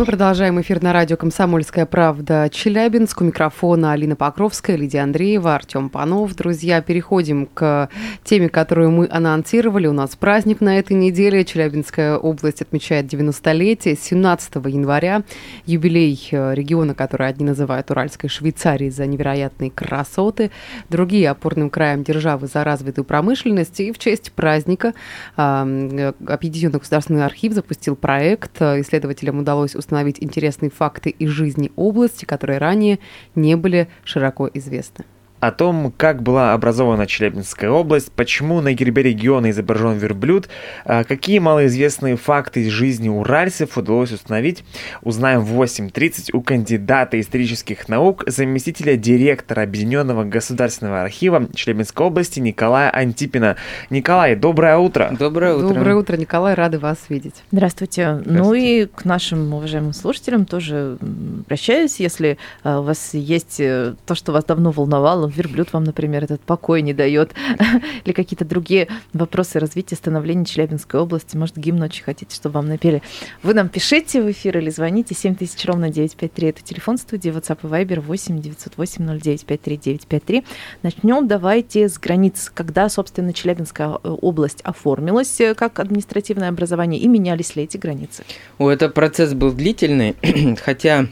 Мы продолжаем эфир на радио «Комсомольская правда» Челябинск. У микрофона Алина Покровская, Лидия Андреева, Артем Панов. Друзья, переходим к теме, которую мы анонсировали. У нас праздник на этой неделе. Челябинская область отмечает 90-летие. 17 января юбилей э, региона, который одни называют Уральской Швейцарией за невероятные красоты, другие опорным краем державы за развитую промышленность. И в честь праздника э, Объединенный государственный архив запустил проект. Исследователям удалось установить интересные факты из жизни области, которые ранее не были широко известны. О том, как была образована Челябинская область, почему на гербе региона изображен верблюд, а какие малоизвестные факты из жизни уральцев удалось установить, узнаем в 8.30 у кандидата исторических наук, заместителя директора Объединенного государственного архива Челябинской области Николая Антипина. Николай, доброе утро. Доброе утро. Доброе утро, Николай, рады вас видеть. Здравствуйте. Здравствуйте. Ну и к нашим уважаемым слушателям тоже обращаюсь, если а, у вас есть э, то, что вас давно волновало, верблюд вам, например, этот покой не дает, или какие-то другие вопросы развития, становления Челябинской области, может, гимн очень хотите, чтобы вам напели. Вы нам пишите в эфир или звоните 7000 ровно 953, это телефон студии, WhatsApp и Viber 8 908 0953 953. Начнем давайте с границ, когда, собственно, Челябинская э, область оформилась э, как административное образование и менялись ли эти границы? О, это процесс был длительный, хотя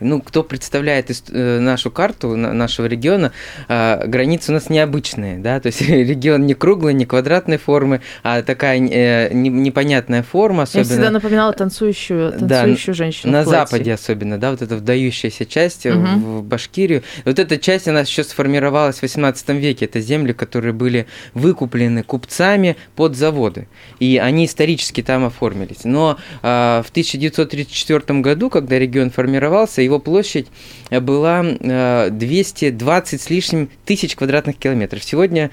ну, кто представляет э, нашу карту нашего региона, а, границы у нас необычные, да, то есть регион не круглый, не квадратной формы, а такая э, непонятная форма, особенно... Я всегда напоминала танцующую, танцующую да, женщину На западе особенно, да, вот эта вдающаяся часть угу. в Башкирию. Вот эта часть, она еще сформировалась в 18 веке, это земли, которые были выкуплены купцами под заводы, и они исторически там оформились. Но а, в 1934 году, когда регион формировался, его площадь была 220 э, с лишним тысяч квадратных километров. Сегодня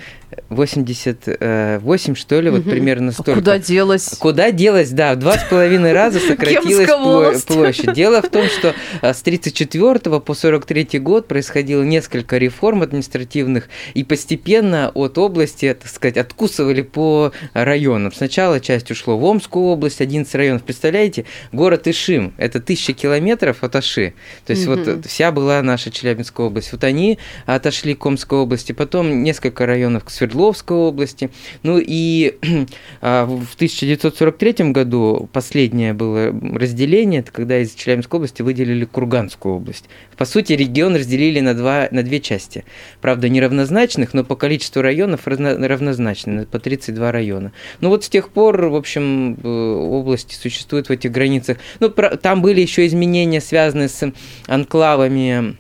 88, что ли, вот примерно а столько. Куда делась? Куда делась, да, в два с половиной раза сократилась площадь. Дело в том, что э, с 34 по 43 год происходило несколько реформ административных, и постепенно от области, так сказать, откусывали по районам. Сначала часть ушло в Омскую область, 11 районов. Представляете, город Ишим, это тысяча километров от Аши. То есть mm-hmm. вот вся была наша Челябинская область. Вот они отошли к Омской области, потом несколько районов к Свердловской области. Ну и а, в 1943 году последнее было разделение, это когда из Челябинской области выделили Курганскую область. По сути, регион разделили на, два, на две части. Правда, неравнозначных, но по количеству районов равнозначны, по 32 района. Ну вот с тех пор, в общем, э, области существуют в этих границах. Ну, там были еще изменения, связанные с анклавами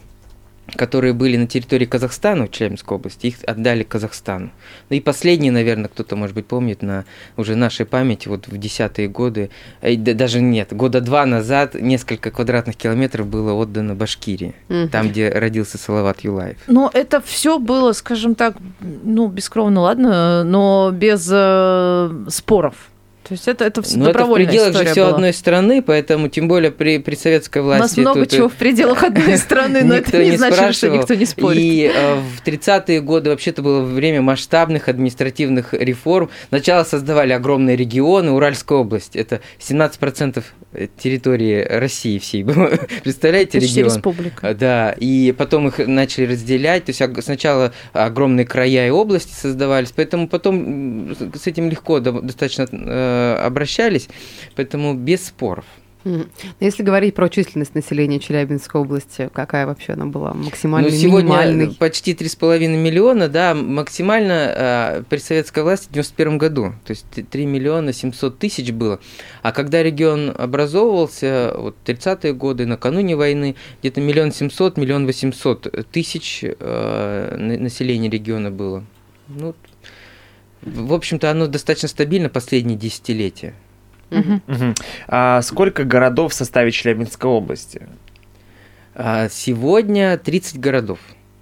которые были на территории Казахстана, в Челябинской области, их отдали Казахстану. Ну и последние, наверное, кто-то, может быть, помнит на уже нашей памяти, вот в десятые годы, э, даже нет, года два назад несколько квадратных километров было отдано Башкирии, угу. там, где родился Салават Юлаев. Но это все было, скажем так, ну, бескровно, ладно, но без э, споров. То есть это, это все Но это в пределах же все одной страны, поэтому тем более при, при советской власти... У нас много чего в пределах одной страны, но это не значит, что никто не спорит. И э, в 30-е годы вообще-то было время масштабных административных реформ. Сначала создавали огромные регионы, Уральская область, это 17% территории России всей. Представляете, Почти регион? республика. Да, и потом их начали разделять, то есть сначала огромные края и области создавались, поэтому потом с этим легко достаточно э, обращались, поэтому без споров. Если говорить про численность населения Челябинской области, какая вообще она была максимально ну, сегодня минимальной? почти 3,5 миллиона, да, максимально э, при советской власти в 91 году, то есть 3 миллиона 700 тысяч было. А когда регион образовывался, вот 30-е годы, накануне войны, где-то миллион семьсот, миллион восемьсот тысяч э, населения региона было. Ну, в общем-то, оно достаточно стабильно последние десятилетия. Угу. Угу. А сколько городов в составе Челябинской области? А сегодня 30 городов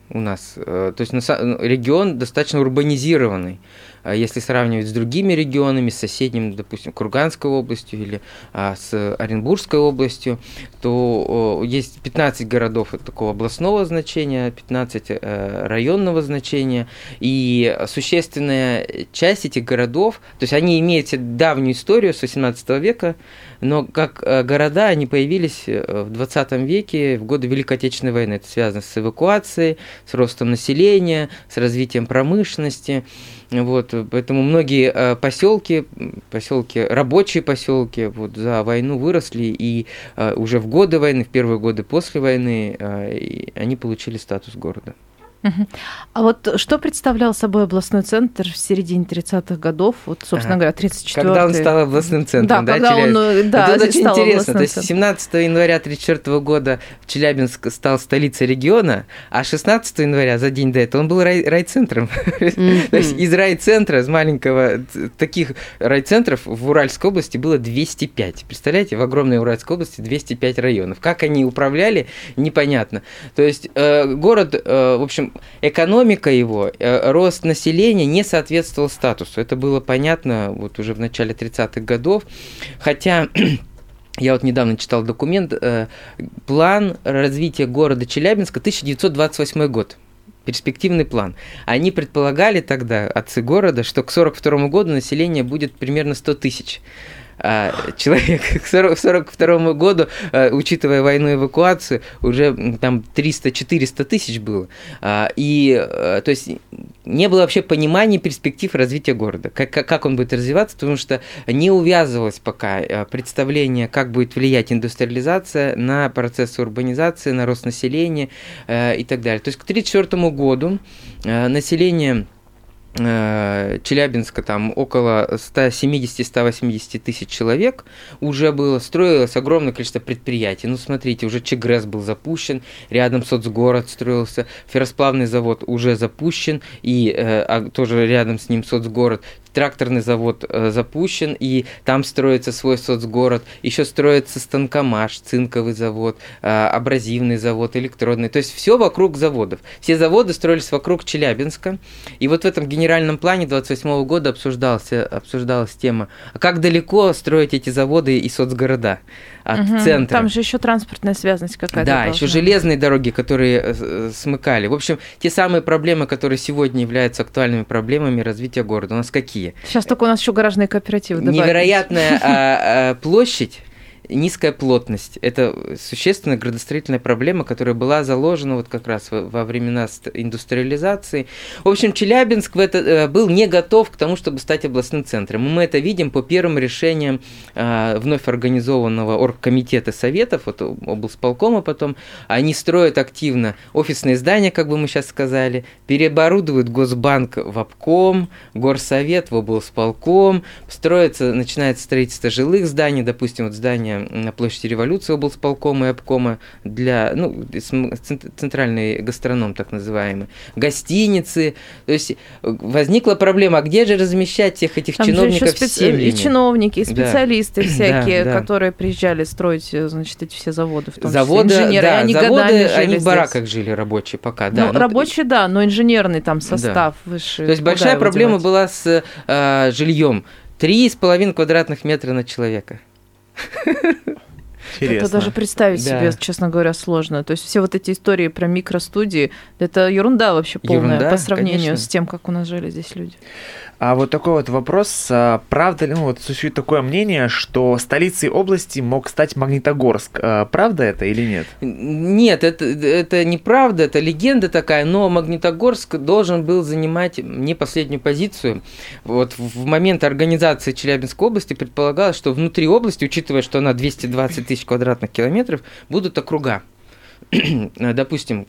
у нас. Э, то есть регион достаточно урбанизированный. А, если сравнивать с другими регионами, с соседним, допустим, Курганской областью или а, с Оренбургской областью, то есть 15 городов такого областного значения, 15 э, районного значения, и существенная часть этих городов, то есть они имеют давнюю историю с 18 века, но как э, города они появились э, в 20 веке, в годы Великой Отечественной войны. Это связано с эвакуацией, с ростом населения, с развитием промышленности. Вот, поэтому многие э, поселки, поселки, рабочие поселки вот, за войну выросли, и уже в годы войны, в первые годы после войны, они получили статус города. А вот что представлял собой областной центр в середине 30-х годов, вот, собственно ага. говоря, 34 Когда он стал областным центром, да? Да, когда он, э, да, Это очень интересно. То есть 17 января 34 года Челябинск стал столицей региона, а 16 января, за день до этого, он был рай, райцентром. То есть из райцентра, из маленького, таких райцентров в Уральской области было 205. Представляете, в огромной Уральской области 205 районов. Как они управляли, непонятно. То есть э, город, э, в общем, экономика его, э, рост населения не соответствовал статусу. Это было понятно вот уже в начале 30-х годов. Хотя я вот недавно читал документ, э, план развития города Челябинска 1928 год перспективный план. Они предполагали тогда, отцы города, что к 1942 году население будет примерно 100 тысяч. А, человек к 1942 году, а, учитывая войну и эвакуацию, уже там 300-400 тысяч было. А, и, то есть, не было вообще понимания перспектив развития города, как, как он будет развиваться, потому что не увязывалось пока представление, как будет влиять индустриализация на процесс урбанизации, на рост населения и так далее. То есть к 1934 году население Челябинска там около 170-180 тысяч человек уже было, строилось огромное количество предприятий. Ну, смотрите, уже Чегрес был запущен, рядом соцгород строился, ферросплавный завод уже запущен, и э, а, тоже рядом с ним соцгород тракторный завод э, запущен, и там строится свой соцгород, еще строится станкомаш, цинковый завод, э, абразивный завод, электродный, то есть все вокруг заводов. Все заводы строились вокруг Челябинска, и вот в этом генеральном плане 28 года обсуждался, обсуждалась тема, а как далеко строить эти заводы и соцгорода от угу, центра. Там же еще транспортная связность какая-то. Да, еще железные дороги, которые э, э, смыкали. В общем, те самые проблемы, которые сегодня являются актуальными проблемами развития города, у нас какие? Сейчас только у нас еще гаражные кооперативы. Добавить. Невероятная а, а, площадь низкая плотность. Это существенная градостроительная проблема, которая была заложена вот как раз во времена индустриализации. В общем, Челябинск в это, э, был не готов к тому, чтобы стать областным центром. Мы это видим по первым решениям а, вновь организованного оргкомитета советов, вот облсполкома потом. Они строят активно офисные здания, как бы мы сейчас сказали, переоборудуют Госбанк в обком, Горсовет в облсполком, строится, начинается строительство жилых зданий, допустим, вот здание на площади революции облсполкома и обкома для, ну, центральный гастроном так называемый, гостиницы. То есть э, возникла проблема, а где же размещать всех этих Там чиновников специ... семьями? И чиновники, и специалисты да. всякие, да, да. которые приезжали строить, э, значит, эти все заводы, в том заводы, числе инженеры. Да, они заводы, жили они в бараках жили рабочие пока, да. Ну, ну рабочие, да, но инженерный там состав да. выше. То есть большая проблема девать? была с э, жильем. Три с половиной квадратных метра на человека. Интересно. Это даже представить да. себе, честно говоря, сложно. То есть все вот эти истории про микростудии, это ерунда вообще полная ерунда, по сравнению конечно. с тем, как у нас жили здесь люди. А вот такой вот вопрос. А, правда ли, ну вот существует такое мнение, что столицей области мог стать Магнитогорск. А, правда это или нет? Нет, это, это неправда, это легенда такая, но Магнитогорск должен был занимать не последнюю позицию. Вот в момент организации Челябинской области предполагалось, что внутри области, учитывая, что она 220 тысяч квадратных километров, будут округа. допустим,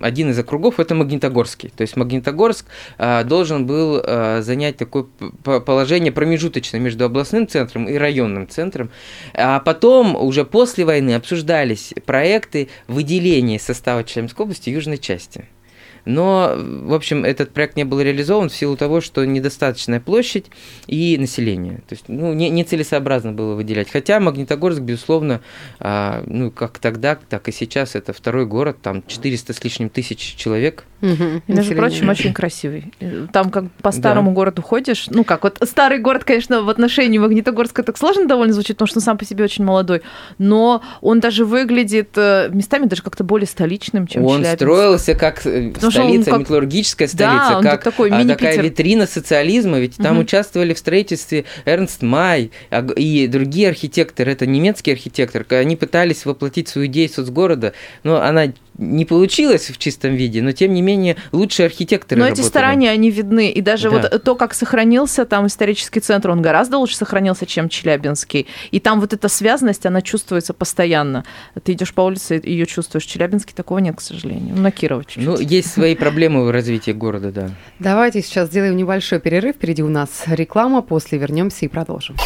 один из округов это Магнитогорский. То есть Магнитогорск а, должен был а, занять такое положение промежуточное между областным центром и районным центром. А потом, уже после войны, обсуждались проекты выделения состава Челябинской области южной части. Но, в общем, этот проект не был реализован в силу того, что недостаточная площадь и население. То есть, ну, не, нецелесообразно было выделять. Хотя Магнитогорск, безусловно, а, ну, как тогда, так и сейчас, это второй город, там 400 с лишним тысяч человек. Угу. Между прочим, очень красивый. Там как по старому да. городу ходишь, ну как, вот старый город, конечно, в отношении Магнитогорска так сложно довольно звучит, потому что он сам по себе очень молодой, но он даже выглядит э, местами даже как-то более столичным, чем Он Челябинск. строился как э, потому столица, как... металлургическая столица, да, как такой а, такая витрина социализма, ведь там угу. участвовали в строительстве Эрнст Май и другие архитекторы, это немецкие архитекторы, они пытались воплотить свою идею соцгорода, но она не получилось в чистом виде, но тем не менее лучшие архитекторы Но работали. эти старания, они видны. И даже да. вот то, как сохранился там исторический центр, он гораздо лучше сохранился, чем Челябинский. И там вот эта связанность, она чувствуется постоянно. Ты идешь по улице, ее чувствуешь. В Челябинске такого нет, к сожалению. Ну, на Кирова чуть-чуть. Ну, есть свои проблемы в развитии города, да. Давайте сейчас сделаем небольшой перерыв. Впереди у нас реклама, после вернемся и продолжим.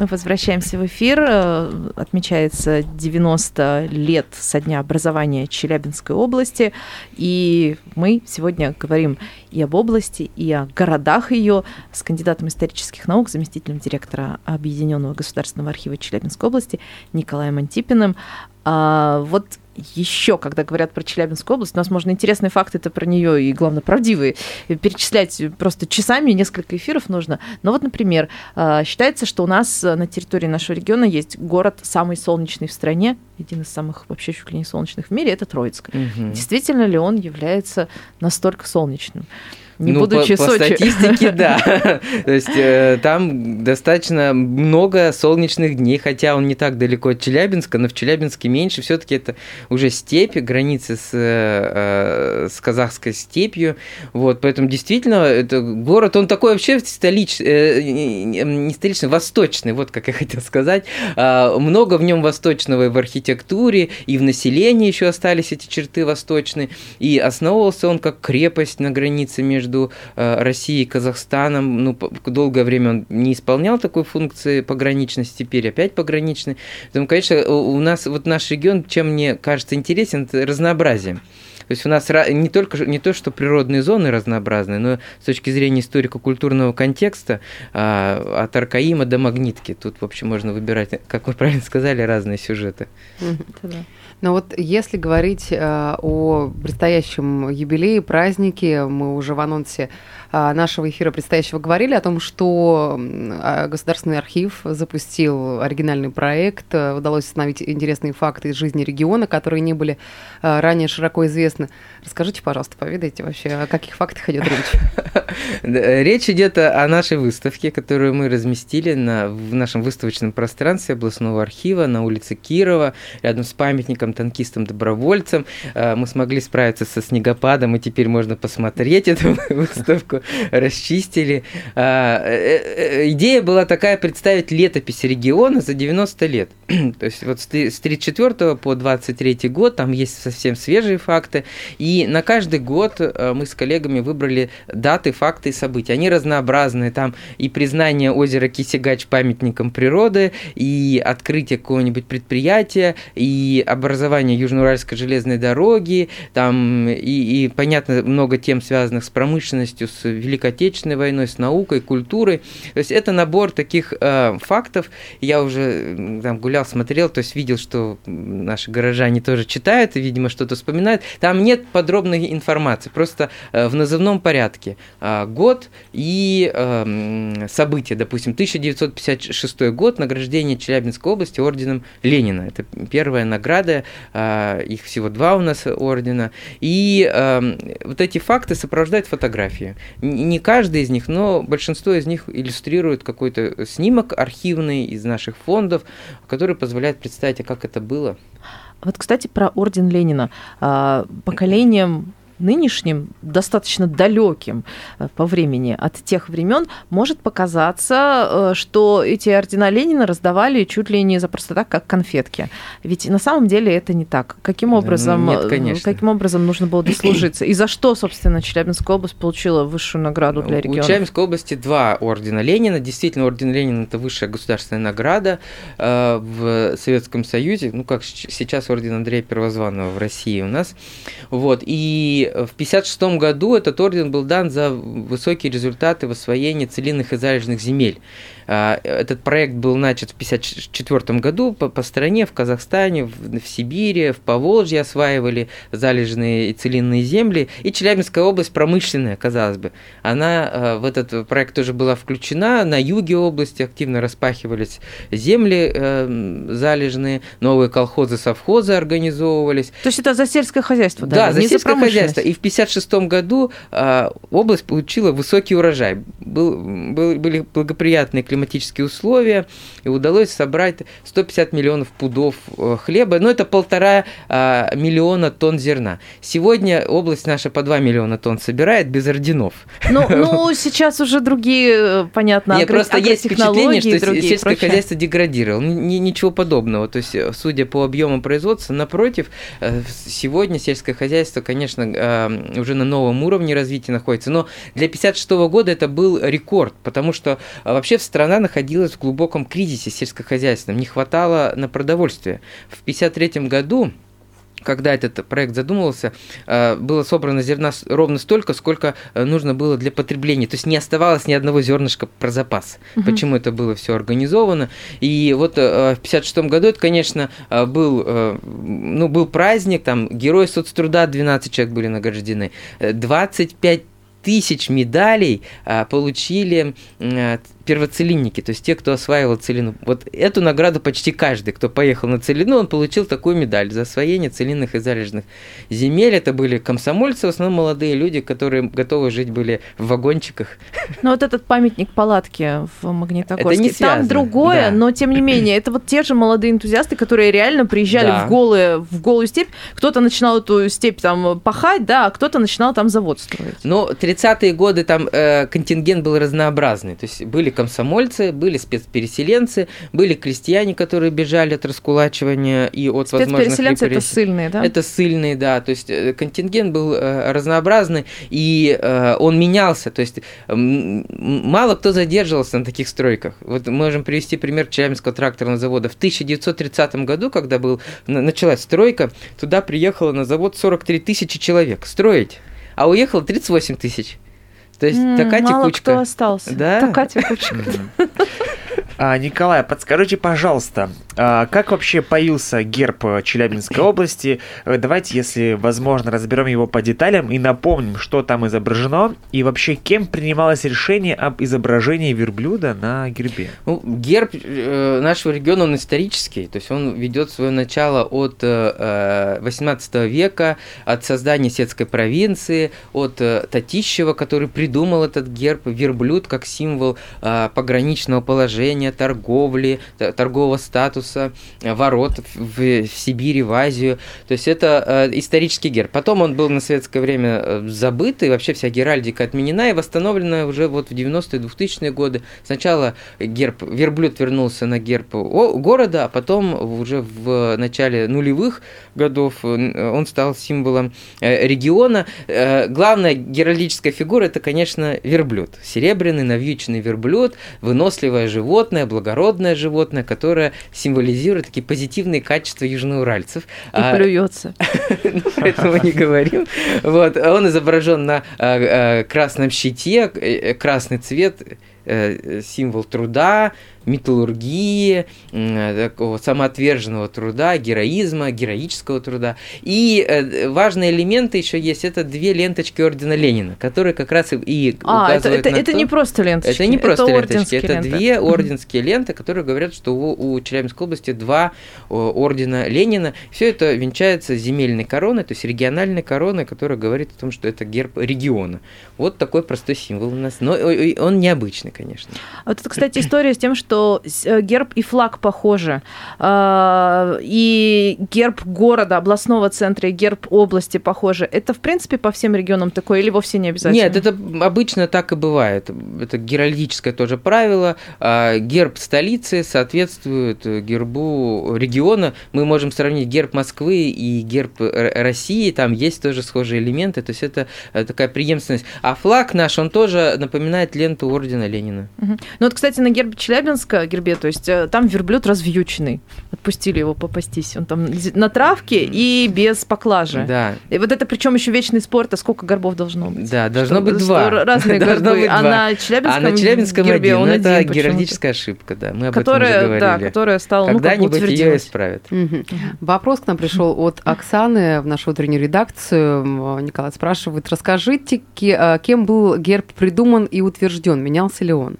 Мы возвращаемся в эфир. Э, отмечается 90 лет со дня образования Челябинской области. И мы сегодня говорим и об области, и о городах ее с кандидатом исторических наук, заместителем директора Объединенного государственного архива Челябинской области Николаем Антипиным. А вот еще, когда говорят про Челябинскую область, у нас можно интересные факты это про нее и, главное, правдивые перечислять просто часами, несколько эфиров нужно. Но вот, например, а, считается, что у нас на территории нашего региона есть город самый солнечный в стране, один из самых вообще чуть ли не солнечных в мире, это Троицк. Угу. Действительно ли он является настолько солнечным? Не ну, будучи по, Сочи. По статистике, да. То есть э, там достаточно много солнечных дней, хотя он не так далеко от Челябинска, но в Челябинске меньше. Все-таки это уже степь, границы с, э, с казахской степью. Вот, поэтому действительно, это город, он такой вообще столичный, э, не столичный, восточный, вот как я хотел сказать. А, много в нем восточного и в архитектуре, и в населении еще остались эти черты восточные. И основывался он как крепость на границе между между э, Россией и Казахстаном. Ну, долгое время он не исполнял такой функции пограничности, теперь опять пограничный. Поэтому, конечно, у нас вот наш регион, чем мне кажется интересен, это разнообразие. То есть у нас не только не то, что природные зоны разнообразные, но с точки зрения историко-культурного контекста а, от Аркаима до Магнитки. Тут, в общем, можно выбирать, как вы правильно сказали, разные сюжеты. Но вот если говорить э, о предстоящем юбилее, празднике, мы уже в анонсе э, нашего эфира предстоящего говорили о том, что э, Государственный архив запустил оригинальный проект, э, удалось установить интересные факты из жизни региона, которые не были э, ранее широко известны. Расскажите, пожалуйста, поведайте вообще, о каких фактах идет речь? Речь идет о нашей выставке, которую мы разместили на, в нашем выставочном пространстве областного архива на улице Кирова, рядом с памятником танкистам-добровольцам. Э, мы смогли справиться со снегопадом, и теперь можно посмотреть эту выставку, расчистили. А, э, э, идея была такая представить летопись региона за 90 лет. То есть вот с 34 по 23 год там есть совсем свежие факты, и на каждый год мы с коллегами выбрали даты, факты и события. Они разнообразные, там и признание озера Кисигач памятником природы, и открытие какого-нибудь предприятия, и образование Южноуральской железной дороги, там и, и, понятно, много тем, связанных с промышленностью, с Великой Отечественной войной, с наукой, культурой. То есть это набор таких э, фактов. Я уже там гулял, смотрел, то есть видел, что наши горожане тоже читают и, видимо, что-то вспоминают. Там нет подробной информации, просто э, в назывном порядке. Э, год и э, события, допустим, 1956 год, награждение Челябинской области орденом Ленина. Это первая награда, их всего два у нас ордена. И э, вот эти факты сопровождают фотографии. Не каждый из них, но большинство из них иллюстрирует какой-то снимок архивный из наших фондов, который позволяет представить, а как это было. Вот, кстати, про орден Ленина. А, поколением нынешним, достаточно далеким э, по времени от тех времен, может показаться, э, что эти ордена Ленина раздавали чуть ли не за просто так, как конфетки. Ведь на самом деле это не так. Каким образом, Нет, конечно. каким образом нужно было дослужиться? И за что, собственно, Челябинская область получила высшую награду для региона? У Челябинской области два ордена Ленина. Действительно, орден Ленина – это высшая государственная награда э, в Советском Союзе, ну, как сейчас орден Андрея Первозванного в России у нас. Вот. И в 1956 году этот орден был дан за высокие результаты в освоении целинных и залежных земель. А, этот проект был начат в 1954 году по, по стране, в Казахстане, в, в Сибири, в Поволжье осваивали залежные и целинные земли. И Челябинская область промышленная, казалось бы. Она а, в этот проект тоже была включена. На юге области активно распахивались земли э, залежные, новые колхозы, совхозы организовывались. То есть это за сельское хозяйство? Да, да за сельское хозяйство. И в 1956 году э, область получила высокий урожай. Был, был, были благоприятные климатические условия, и удалось собрать 150 миллионов пудов э, хлеба, но это полтора а, миллиона тонн зерна. Сегодня область наша по 2 миллиона тонн собирает без орденов. Ну, ну сейчас уже другие, э, понятно, Нет, просто есть впечатление, что сельское прочее. хозяйство деградировало. Ничего подобного. То есть, э, судя по объемам производства, напротив, сегодня сельское хозяйство, конечно, уже на новом уровне развития находится, но для 1956 года это был рекорд, потому что вообще в стране страна находилась в глубоком кризисе сельскохозяйственном, не хватало на продовольствие. В 1953 году когда этот проект задумывался, э, было собрано зерна ровно столько, сколько э, нужно было для потребления. То есть не оставалось ни одного зернышка про запас. Угу. Почему это было все организовано? И вот э, в 1956 году это, конечно, был, ну, был праздник, там герои соцтруда, 12 человек были награждены, 25 тысяч медалей получили первоцелинники, то есть те, кто осваивал целину. Вот эту награду почти каждый, кто поехал на целину, он получил такую медаль за освоение целинных и залежных земель. Это были комсомольцы, в основном молодые люди, которые готовы жить были в вагончиках. Ну вот этот памятник палатки в Магнитогорске, это не связано. там другое, да. но тем не менее, это вот те же молодые энтузиасты, которые реально приезжали да. в, голые, в голую степь. Кто-то начинал эту степь там пахать, да, а кто-то начинал там завод строить. Ну, 30-е годы там э, контингент был разнообразный. То есть были комсомольцы, были спецпереселенцы, были крестьяне, которые бежали от раскулачивания и от возможных репрессий. это ссыльные, да? Это ссыльные, да. То есть э, контингент был э, разнообразный, и э, он менялся. То есть мало кто задерживался на таких стройках. Вот мы можем привести пример Челябинского тракторного завода. В 1930 году, когда был, началась стройка, туда приехало на завод 43 тысячи человек строить, а уехало 38 тысяч. То есть mm, такая мало текучка. кто остался. Да? Такая текучка. А, Николай, подскажите, пожалуйста, а, как вообще появился герб Челябинской области? Э, давайте, если возможно, разберем его по деталям и напомним, что там изображено, и вообще кем принималось решение об изображении верблюда на гербе? Ну, герб э, нашего региона, он исторический, то есть он ведет свое начало от э, 18 века, от создания сетской провинции, от э, Татищева, который придумал этот герб, верблюд как символ э, пограничного положения, торговли, торгового статуса, э, ворот в, в Сибири, в Азию. То есть это э, исторический герб. Потом он был на советское время э, забыт, и вообще вся геральдика отменена и восстановлена уже вот в 90-е, 2000-е годы. Сначала герб, верблюд вернулся на герб города, а потом уже в начале нулевых годов он стал символом региона. Главная геральдическая фигура – это, конечно, верблюд. Серебряный, навьюченный верблюд, выносливое животное, благородное животное, которое символизирует такие позитивные качества южноуральцев. И а, плюется. Поэтому не говорим. Вот, он изображен на а, а, красном щите, э, красный цвет, символ труда, металлургии, такого самоотверженного труда, героизма, героического труда. И э, важные элементы еще есть. Это две ленточки ордена Ленина, которые как раз и а, указывают это, это, на это то... не просто ленточки. Это не просто это ленточки, это ленты. две орденские ленты, которые говорят, что у, у Челябинской области два ордена Ленина. Все это венчается земельной короной, то есть региональной короной, которая говорит о том, что это герб региона. Вот такой простой символ у нас. Но он необычный, конечно. Вот это, кстати, история с тем, что э, герб и флаг похожи. А, и герб города, областного центра, и герб области похожи. Это, в принципе, по всем регионам такое или вовсе не обязательно? Нет, это обычно так и бывает. Это геральдическое тоже правило. А, герб столицы соответствует гербу региона. Мы можем сравнить герб Москвы и герб России. Там есть тоже схожие элементы. То есть это э, такая преемственность. А флаг наш, он тоже напоминает ленту ордена Ленина. Ленина. Угу. Ну вот, кстати, на гербе Челябинска, гербе, то есть э, там верблюд развьюченный. Отпустили его попастись. Он там на травке и без поклажи. Да. И вот это причем еще вечный спорт, а сколько горбов должно быть? Да, должно что, быть два. Разные горбы. А на Челябинском, а на Челябинском гербе один. он ну, один это геральдическая ошибка, да. Мы об которая, этом уже говорили. Да, которая стала, Когда-нибудь ну, ее исправят. Угу. Вопрос к нам пришел от Оксаны в нашу утреннюю редакцию. Николай спрашивает, расскажите, кем был герб придуман и утвержден, менялся ли он?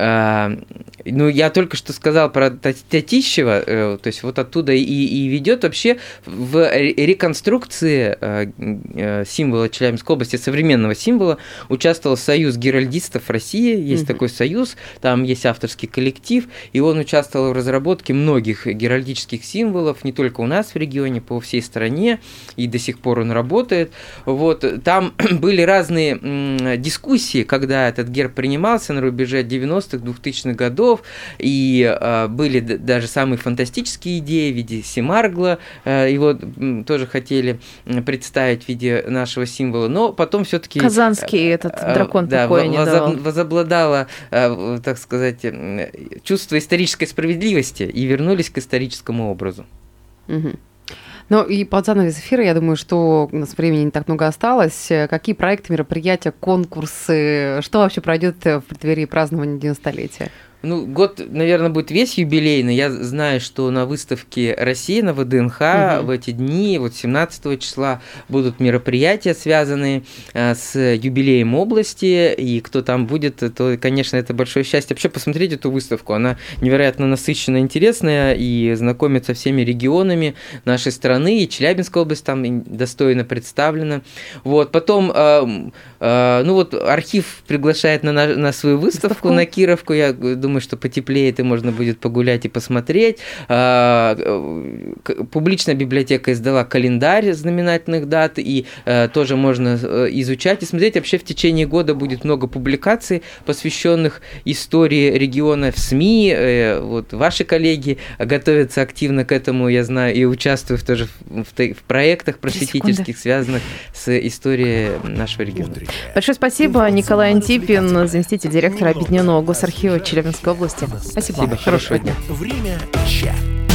А, ну, я только что сказал про Татищева, э, то есть вот оттуда и, и ведет вообще в реконструкции э, э, символа Челябинской области, современного символа, участвовал Союз геральдистов России, есть mm-hmm. такой союз, там есть авторский коллектив, и он участвовал в разработке многих геральдических символов, не только у нас в регионе, по всей стране, и до сих пор он работает. Вот, там были разные дискуссии, когда этот герб принимался на рубеже 90 90-х, 2000-х годов, и э, были даже самые фантастические идеи в виде Семаргла, э, его тоже хотели представить в виде нашего символа, но потом все таки Казанский этот э, дракон да, покоя не возоб, возобладало, э, так сказать, чувство исторической справедливости и вернулись к историческому образу. Угу. Ну и под занавес эфира, я думаю, что у нас времени не так много осталось. Какие проекты, мероприятия, конкурсы, что вообще пройдет в преддверии празднования 90-летия? Ну, год, наверное, будет весь юбилейный. Я знаю, что на выставке России на ВДНХ угу. в эти дни, вот 17 числа, будут мероприятия, связанные э, с юбилеем области. И кто там будет, то, конечно, это большое счастье. Вообще посмотреть эту выставку. Она невероятно насыщенная, интересная и знакомит со всеми регионами нашей страны. И Челябинская область там достойно представлена. Вот. Потом, э, э, ну вот, архив приглашает на, на, на свою выставку, выставку на Кировку. Я думаю, думаю, что потеплеет и можно будет погулять и посмотреть. А, публичная библиотека издала календарь знаменательных дат, и э, тоже можно э, изучать и смотреть. Вообще в течение года будет много публикаций, посвященных истории региона в СМИ. Э, вот ваши коллеги готовятся активно к этому, я знаю, и участвую тоже в, в, в проектах просветительских, связанных с историей нашего региона. Большое спасибо, Николай Антипин, заместитель директора Объединенного госархива Челябинска. Челябинской области. Спасибо. Спасибо. Хорошего дня. Время чат.